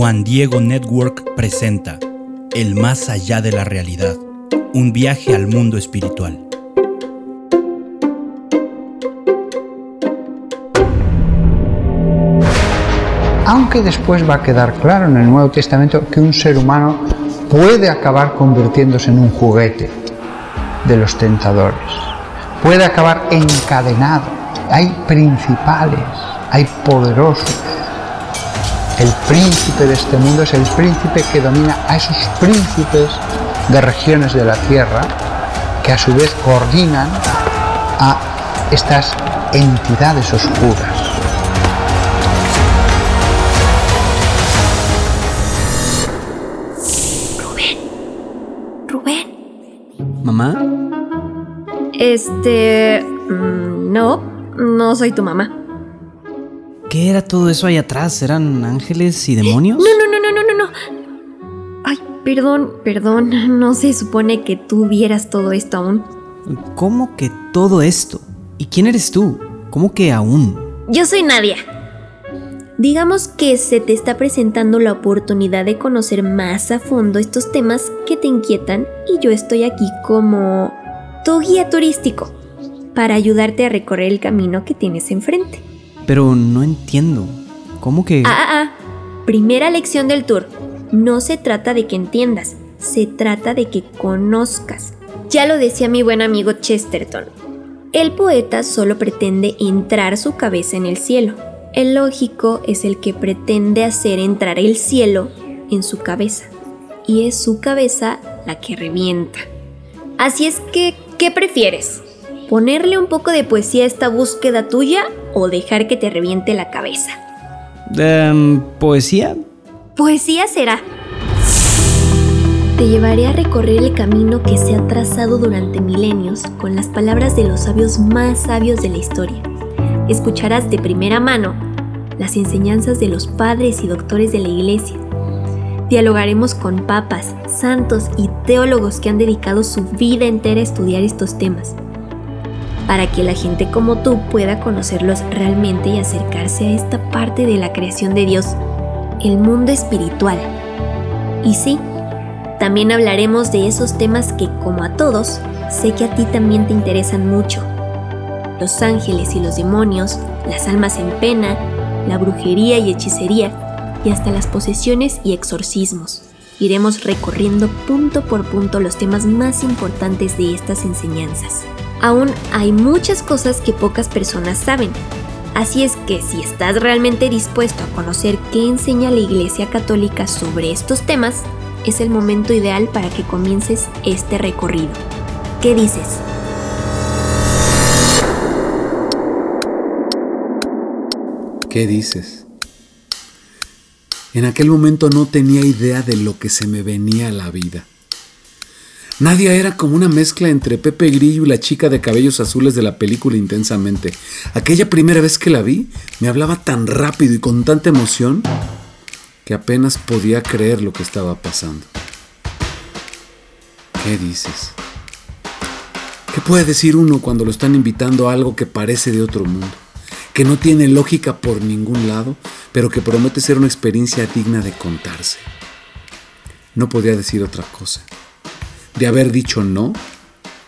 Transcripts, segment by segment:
Juan Diego Network presenta El más allá de la realidad, un viaje al mundo espiritual. Aunque después va a quedar claro en el Nuevo Testamento que un ser humano puede acabar convirtiéndose en un juguete de los tentadores, puede acabar encadenado. Hay principales, hay poderosos, príncipe de este mundo es el príncipe que domina a esos príncipes de regiones de la tierra que a su vez coordinan a estas entidades oscuras. Rubén. Rubén. ¿Mamá? Este... mm, No, no soy tu mamá. ¿Qué era todo eso ahí atrás? ¿Eran ángeles y demonios? No, no, no, no, no, no, no. Ay, perdón, perdón. No se supone que tú vieras todo esto aún. ¿Cómo que todo esto? ¿Y quién eres tú? ¿Cómo que aún? Yo soy Nadia. Digamos que se te está presentando la oportunidad de conocer más a fondo estos temas que te inquietan y yo estoy aquí como tu guía turístico para ayudarte a recorrer el camino que tienes enfrente. Pero no entiendo. ¿Cómo que...? Ah, ah, ah. Primera lección del tour. No se trata de que entiendas, se trata de que conozcas. Ya lo decía mi buen amigo Chesterton. El poeta solo pretende entrar su cabeza en el cielo. El lógico es el que pretende hacer entrar el cielo en su cabeza. Y es su cabeza la que revienta. Así es que, ¿qué prefieres? ¿Ponerle un poco de poesía a esta búsqueda tuya o dejar que te reviente la cabeza? Em, ¿Poesía? Poesía será. Te llevaré a recorrer el camino que se ha trazado durante milenios con las palabras de los sabios más sabios de la historia. Escucharás de primera mano las enseñanzas de los padres y doctores de la iglesia. Dialogaremos con papas, santos y teólogos que han dedicado su vida entera a estudiar estos temas, para que la gente como tú pueda conocerlos realmente y acercarse a esta parte de la creación de Dios, el mundo espiritual. Y sí, también hablaremos de esos temas que, como a todos, sé que a ti también te interesan mucho. Los ángeles y los demonios, las almas en pena, la brujería y hechicería, y hasta las posesiones y exorcismos. Iremos recorriendo punto por punto los temas más importantes de estas enseñanzas. Aún hay muchas cosas que pocas personas saben, así es que si estás realmente dispuesto a conocer qué enseña la Iglesia Católica sobre estos temas, es el momento ideal para que comiences este recorrido. ¿Qué dices? ¿Qué dices? En aquel momento no tenía idea de lo que se me venía a la vida. Nadia era como una mezcla entre Pepe Grillo y la chica de cabellos azules de la película Intensamente. Aquella primera vez que la vi, me hablaba tan rápido y con tanta emoción que apenas podía creer lo que estaba pasando. ¿Qué dices? ¿Qué puede decir uno cuando lo están invitando a algo que parece de otro mundo? Que no tiene lógica por ningún lado, pero que promete ser una experiencia digna de contarse. No podía decir otra cosa. De haber dicho no,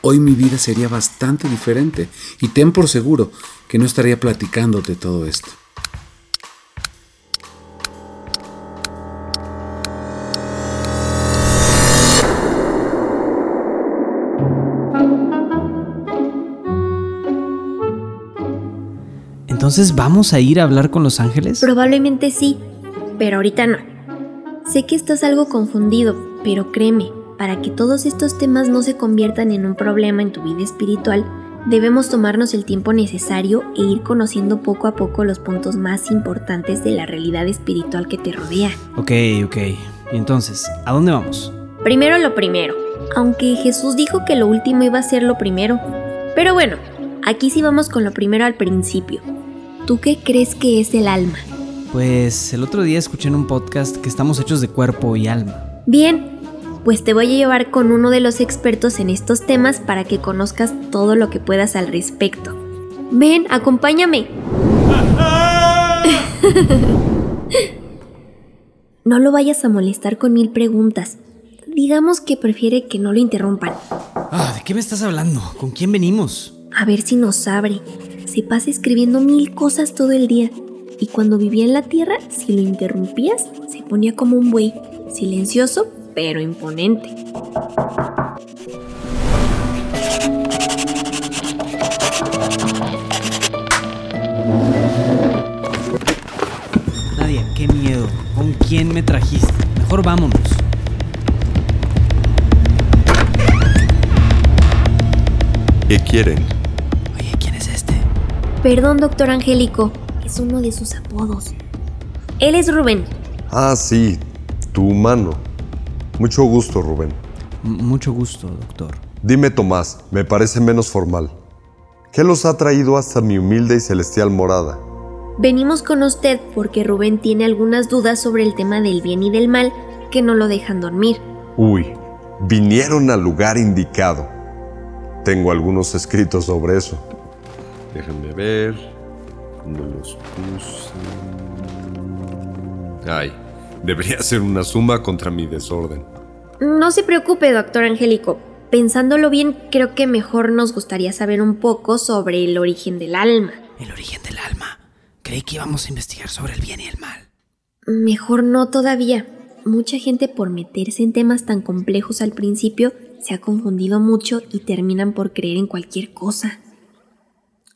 hoy mi vida sería bastante diferente y ten por seguro que no estaría platicándote todo esto. Entonces vamos a ir a hablar con los ángeles. Probablemente sí, pero ahorita no. Sé que estás algo confundido, pero créeme, para que todos estos temas no se conviertan en un problema en tu vida espiritual, debemos tomarnos el tiempo necesario e ir conociendo poco a poco los puntos más importantes de la realidad espiritual que te rodea. Ok, ok. Y entonces, ¿a dónde vamos? Primero lo primero, aunque Jesús dijo que lo último iba a ser lo primero. Pero bueno, aquí sí vamos con lo primero al principio. ¿Tú qué crees que es el alma? Pues el otro día escuché en un podcast que estamos hechos de cuerpo y alma. Bien, pues te voy a llevar con uno de los expertos en estos temas para que conozcas todo lo que puedas al respecto. Ven, acompáñame. No lo vayas a molestar con mil preguntas. Digamos que prefiere que no lo interrumpan. Ah, ¿de qué me estás hablando? ¿Con quién venimos? A ver si nos abre. Se pasa escribiendo mil cosas todo el día. Y cuando vivía en la tierra, si lo interrumpías, se ponía como un buey, silencioso pero imponente. Nadia, qué miedo. ¿Con quién me trajiste? Mejor vámonos. ¿Qué quieren? Oye, ¿quién es este? Perdón, doctor Angélico, es uno de sus apodos. Él es Rubén. Ah, sí, tu humano. Mucho gusto, Rubén. M- mucho gusto, doctor. Dime, Tomás, me parece menos formal. ¿Qué los ha traído hasta mi humilde y celestial morada? Venimos con usted porque Rubén tiene algunas dudas sobre el tema del bien y del mal que no lo dejan dormir. Uy, vinieron al lugar indicado. Tengo algunos escritos sobre eso. Déjenme ver. ¿Dónde los puse? Ay, debería ser una suma contra mi desorden. No se preocupe, doctor Angélico. Pensándolo bien, creo que mejor nos gustaría saber un poco sobre el origen del alma. El origen del alma. Creí que íbamos a investigar sobre el bien y el mal. Mejor no todavía. Mucha gente por meterse en temas tan complejos al principio se ha confundido mucho y terminan por creer en cualquier cosa.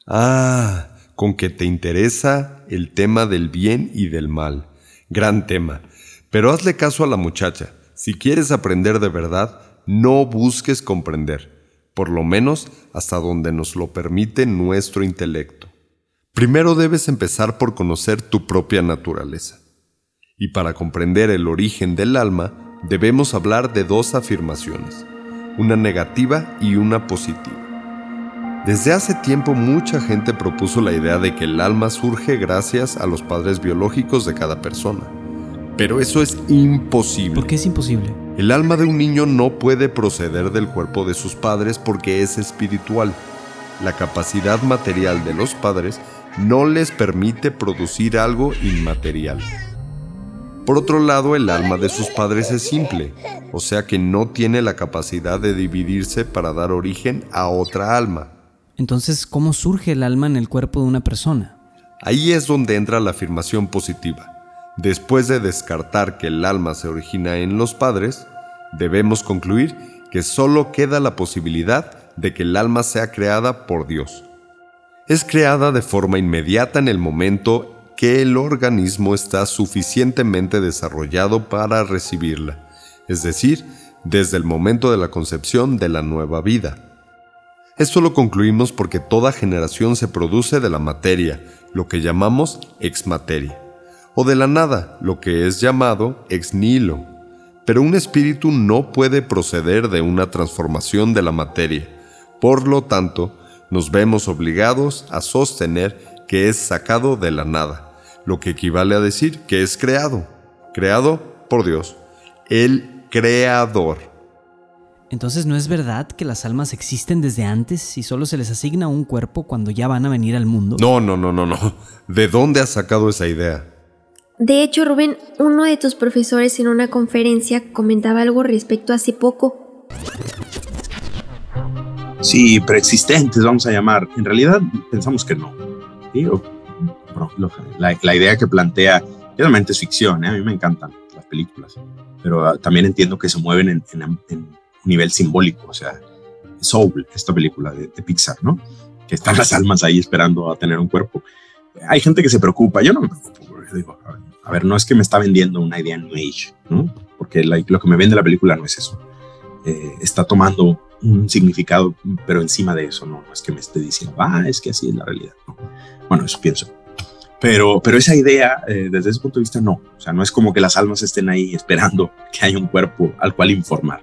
Ah, con que te interesa el tema del bien y del mal. Gran tema. Pero hazle caso a la muchacha. Si quieres aprender de verdad, no busques comprender, por lo menos hasta donde nos lo permite nuestro intelecto. Primero debes empezar por conocer tu propia naturaleza. Y para comprender el origen del alma, debemos hablar de dos afirmaciones, una negativa y una positiva. Desde hace tiempo mucha gente propuso la idea de que el alma surge gracias a los padres biológicos de cada persona. Pero eso es imposible. ¿Por qué es imposible? El alma de un niño no puede proceder del cuerpo de sus padres porque es espiritual. La capacidad material de los padres no les permite producir algo inmaterial. Por otro lado, el alma de sus padres es simple, o sea que no tiene la capacidad de dividirse para dar origen a otra alma. Entonces, ¿cómo surge el alma en el cuerpo de una persona? Ahí es donde entra la afirmación positiva. Después de descartar que el alma se origina en los padres, debemos concluir que solo queda la posibilidad de que el alma sea creada por Dios. Es creada de forma inmediata en el momento que el organismo está suficientemente desarrollado para recibirla, es decir, desde el momento de la concepción de la nueva vida. Esto lo concluimos porque toda generación se produce de la materia, lo que llamamos ex materia, o de la nada, lo que es llamado ex nihilo. Pero un espíritu no puede proceder de una transformación de la materia. Por lo tanto, nos vemos obligados a sostener que es sacado de la nada, lo que equivale a decir que es creado, creado por Dios, el creador. Entonces, ¿no es verdad que las almas existen desde antes y solo se les asigna un cuerpo cuando ya van a venir al mundo? No, no, no, no, no. ¿De dónde has sacado esa idea? De hecho, Rubén, uno de tus profesores en una conferencia comentaba algo respecto hace poco. Sí, preexistentes, vamos a llamar. En realidad pensamos que no. ¿sí? La, idea que plantea, realmente es ficción, ¿eh? a mí me encantan las películas, pero ah, también entiendo que se mueven en, un nivel simbólico, o sea, Soul, esta película de, Pixar, ¿no? Que están las almas ahí esperando a tener un cuerpo. Hay gente que se preocupa, yo no me preocupo, digo, a ver, no es que me está vendiendo una idea New Age, ¿no? Porque lo que me vende la película no es eso. Eh, está tomando un significado, pero encima de eso, no, es que me esté diciendo, ah, es que así es la realidad. No. Bueno, eso pienso. Pero, pero esa idea, eh, desde ese punto de vista, no. O sea, no es como que las almas estén ahí esperando que haya un cuerpo al cual informar.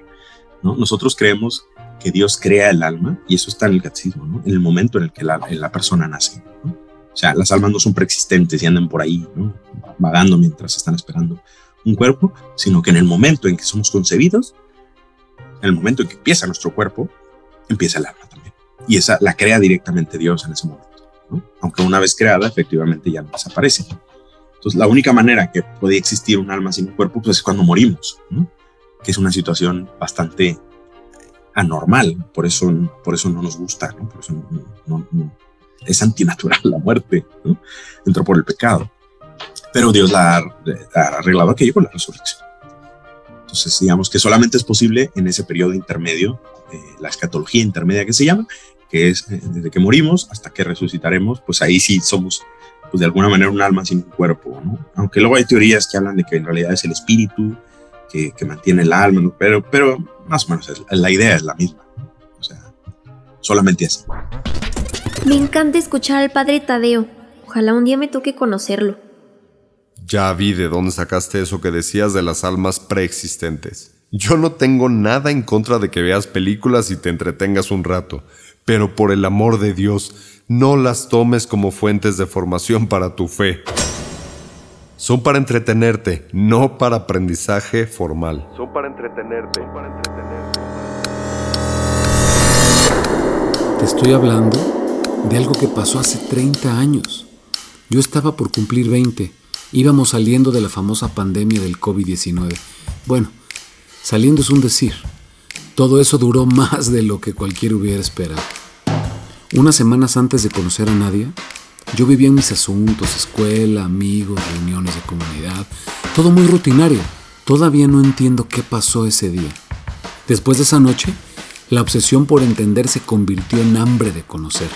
¿no? Nosotros creemos que Dios crea el alma, y eso está en el catecismo, ¿no? en el momento en el que la, la persona nace. ¿No? O sea, las almas no son preexistentes y andan por ahí, ¿no? vagando mientras están esperando un cuerpo, sino que en el momento en que somos concebidos, en el momento en que empieza nuestro cuerpo, empieza el alma también. Y esa la crea directamente Dios en ese momento. ¿no? Aunque una vez creada, efectivamente ya no desaparece. Entonces, la única manera que puede existir un alma sin un cuerpo pues, es cuando morimos, que es una situación bastante anormal, por eso, por eso no nos gusta, ¿no? por eso no, es antinatural la muerte, ¿no? entró por el pecado. Pero Dios la ha, arreglado aquello con la resurrección. Entonces, digamos que solamente es posible en ese periodo intermedio, la escatología intermedia que se llama, que es eh, desde que morimos hasta que resucitaremos, pues ahí sí somos, pues de alguna manera, un alma sin un cuerpo, ¿no? Aunque luego hay teorías que hablan de que en realidad es el espíritu que, que mantiene el alma, ¿no? pero, pero más o menos la idea es la misma, o sea, solamente así. Me encanta escuchar al padre Tadeo. Ojalá un día me toque conocerlo. Ya vi de dónde sacaste eso que decías de las almas preexistentes. Yo no tengo nada en contra de que veas películas y te entretengas un rato, pero por el amor de Dios, no las tomes como fuentes de formación para tu fe. Son para entretenerte, no para aprendizaje formal. Son para entretenerte, para entretenerte. Te estoy hablando de algo que pasó hace 30 años. Yo estaba por cumplir 20 íbamos saliendo de la famosa pandemia del COVID-19. Bueno, saliendo es un decir. Todo eso duró más de lo que cualquiera hubiera esperado. Unas semanas antes de conocer a Nadia, yo vivía mis asuntos, escuela, amigos, reuniones de comunidad, todo muy rutinario. Todavía no entiendo qué pasó ese día. Después de esa noche, la obsesión por entender se convirtió en hambre de conocer.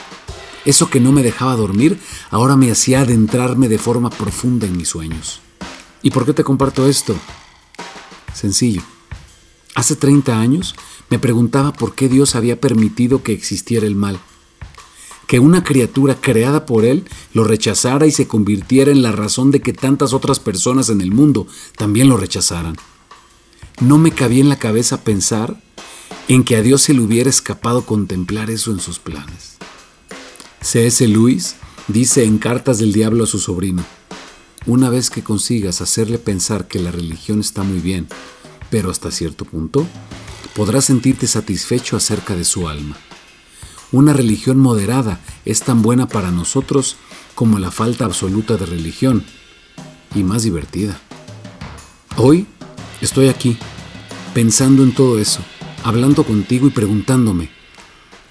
Eso que no me dejaba dormir ahora me hacía adentrarme de forma profunda en mis sueños. ¿Y por qué te comparto esto? Sencillo. Hace 30 años me preguntaba por qué Dios había permitido que existiera el mal. Que una criatura creada por Él lo rechazara y se convirtiera en la razón de que tantas otras personas en el mundo también lo rechazaran. No me cabía en la cabeza pensar en que a Dios se le hubiera escapado contemplar eso en sus planes. C.S. Lewis dice en Cartas del Diablo a su sobrino, una vez que consigas hacerle pensar que la religión está muy bien, pero hasta cierto punto, podrás sentirte satisfecho acerca de su alma. Una religión moderada es tan buena para nosotros como la falta absoluta de religión, y más divertida. Hoy estoy aquí, pensando en todo eso, hablando contigo y preguntándome,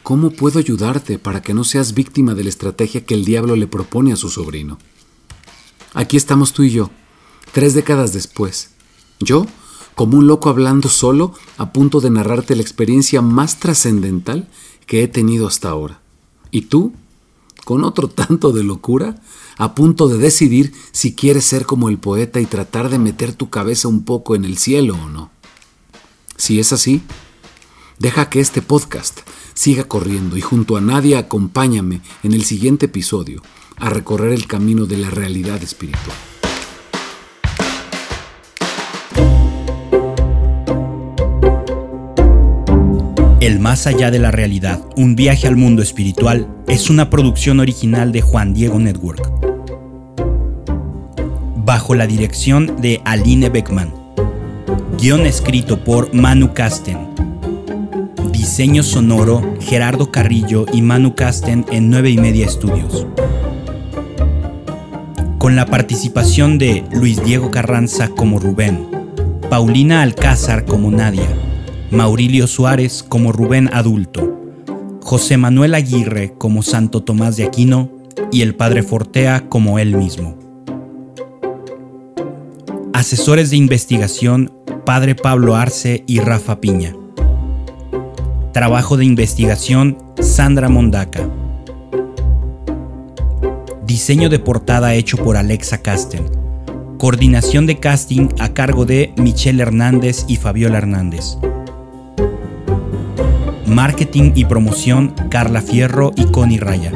¿Cómo puedo ayudarte para que no seas víctima de la estrategia que el diablo le propone a su sobrino? Aquí estamos tú y yo, tres décadas después. Yo, como un loco hablando solo, a punto de narrarte la experiencia más trascendental que he tenido hasta ahora. Y tú, con otro tanto de locura, a punto de decidir si quieres ser como el poeta y tratar de meter tu cabeza un poco en el cielo o no. Si es así, deja que este podcast siga corriendo y junto a nadie acompáñame en el siguiente episodio a recorrer el camino de la realidad espiritual. El Más allá de la realidad, un viaje al mundo espiritual, es una producción original de Juan Diego Network. Bajo la dirección de Aline Beckman. Guión escrito por Manu Casten Diseño sonoro, Gerardo Carrillo y Manu Casten en 9 y media estudios. Con la participación de Luis Diego Carranza como Rubén, Paulina Alcázar como Nadia, Maurilio Suárez como Rubén adulto, José Manuel Aguirre como Santo Tomás de Aquino y el Padre Fortea como él mismo. Asesores de investigación, Padre Pablo Arce y Rafa Piña. Trabajo de investigación Sandra Mondaca. Diseño de portada hecho por Alexa Casten. Coordinación de casting a cargo de Michelle Hernández y Fabiola Hernández. Marketing y promoción Carla Fierro y Connie Raya.